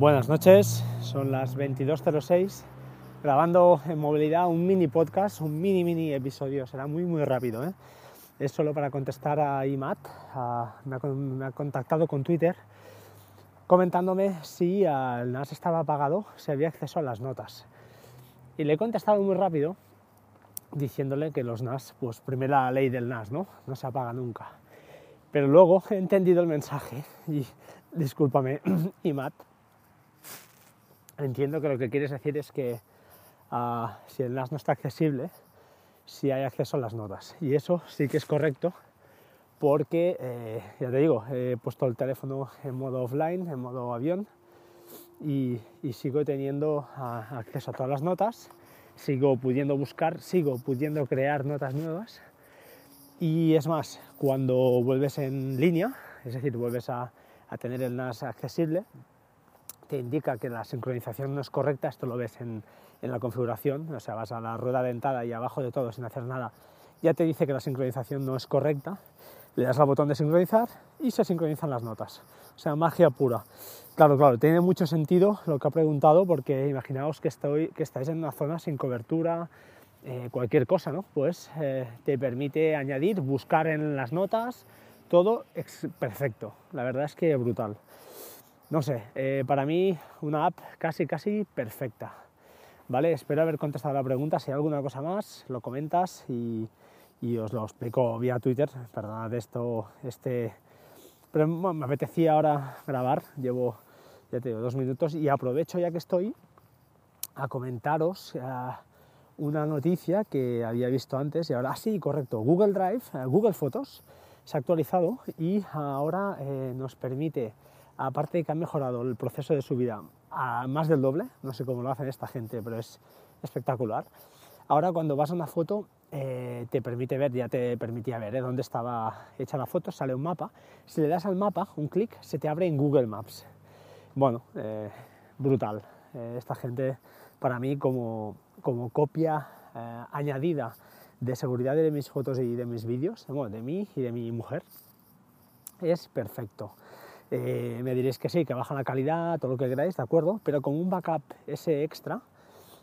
Buenas noches, son las 22.06, grabando en movilidad un mini podcast, un mini mini episodio, será muy muy rápido. ¿eh? Es solo para contestar a IMAT, me, ha, me, ha, contactado con Twitter comentándome si el NAS estaba apagado, si había acceso a las notas. Y le he contestado muy rápido diciéndole que los NAS, pues primera ley del NAS, ¿no? No se apaga nunca. Pero luego he entendido el mensaje y discúlpame, IMAT, entiendo que lo que quieres decir es que uh, si el NAS no está accesible, si hay acceso a las notas. Y eso sí que es correcto porque, eh, ya te digo, he puesto el teléfono en modo offline, en modo avión, y, sigo teniendo uh, acceso a todas las notas, sigo pudiendo buscar, sigo pudiendo crear notas nuevas. Y es más, cuando vuelves en línea, es decir, vuelves a tener el NAS accesible, te indica que la sincronización no es correcta, esto lo ves en, en, la configuración, o sea, vas a la rueda dentada y abajo de todo sin hacer nada, ya te dice que la sincronización no es correcta, le das al botón de sincronizar y se sincronizan las notas. O sea, magia pura. Claro, claro, tiene mucho sentido lo que ha preguntado porque imaginaos que, estoy, que estáis en una zona sin cobertura, eh, cualquier cosa, ¿no? Pues eh, te permite añadir, buscar en las notas, todo es perfecto. La verdad es que brutal no sé, eh, para mí una app casi, casi perfecta. ¿Vale? Espero haber contestado la pregunta. Si hay alguna cosa más, lo comentas y, os lo explico vía Twitter. Perdonad esto, este... Pero me apetecía ahora grabar, llevo, ya te digo, dos minutos y aprovecho ya que estoy a comentaros uh, una noticia que había visto antes y ahora, ah, sí, correcto, Google Drive, uh, Google Fotos se ha actualizado y ahora eh, nos permite aparte de que han mejorado el proceso de subida a más del doble, no sé cómo lo hacen esta gente, pero es espectacular. Ahora cuando vas a una foto eh, te permite ver, ya te permitía ver eh, dónde estaba hecha la foto, sale un mapa. Si le das al mapa, un clic, se te abre en Google Maps. Bueno, eh, brutal. Eh, esta gente, para mí, como, como copia eh, añadida de seguridad de mis fotos y de mis vídeos, bueno, de mí y de mi mujer, es perfecto. Eh, me diréis que sí, que baja la calidad, todo lo que queráis, de acuerdo, pero con un backup ese extra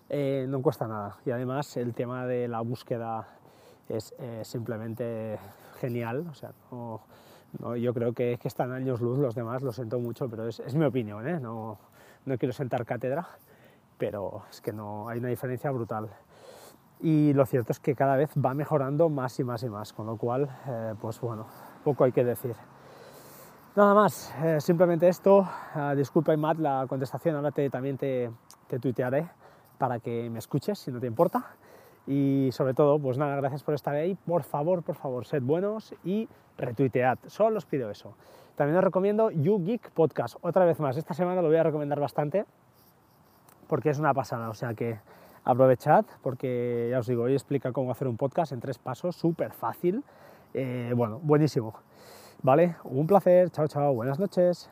eh, no cuesta nada. Y además el tema de la búsqueda es eh, simplemente genial. O sea, no, no, yo creo que, que, están años luz los demás, lo siento mucho, pero es, es mi opinión, ¿eh? no, no quiero sentar cátedra, pero es que no hay una diferencia brutal. Y lo cierto es que cada vez va mejorando más y más y más, con lo cual, eh, pues bueno, poco hay que decir. Nada más, eh, simplemente esto. Uh, disculpa, Matt, la contestación. Ahora te, también te, te, tuitearé para que me escuches, si no te importa. Y sobre todo, pues nada, gracias por estar ahí. Por favor, por favor, sed buenos y retuitead. Solo os pido eso. También os recomiendo YouGeek Podcast. Otra vez más, esta semana lo voy a recomendar bastante porque es una pasada. O sea que aprovechad porque ya os digo, hoy explica cómo hacer un podcast en tres pasos, súper fácil. Eh, bueno, buenísimo. ¿Vale? Un placer, chao, chao, buenas noches.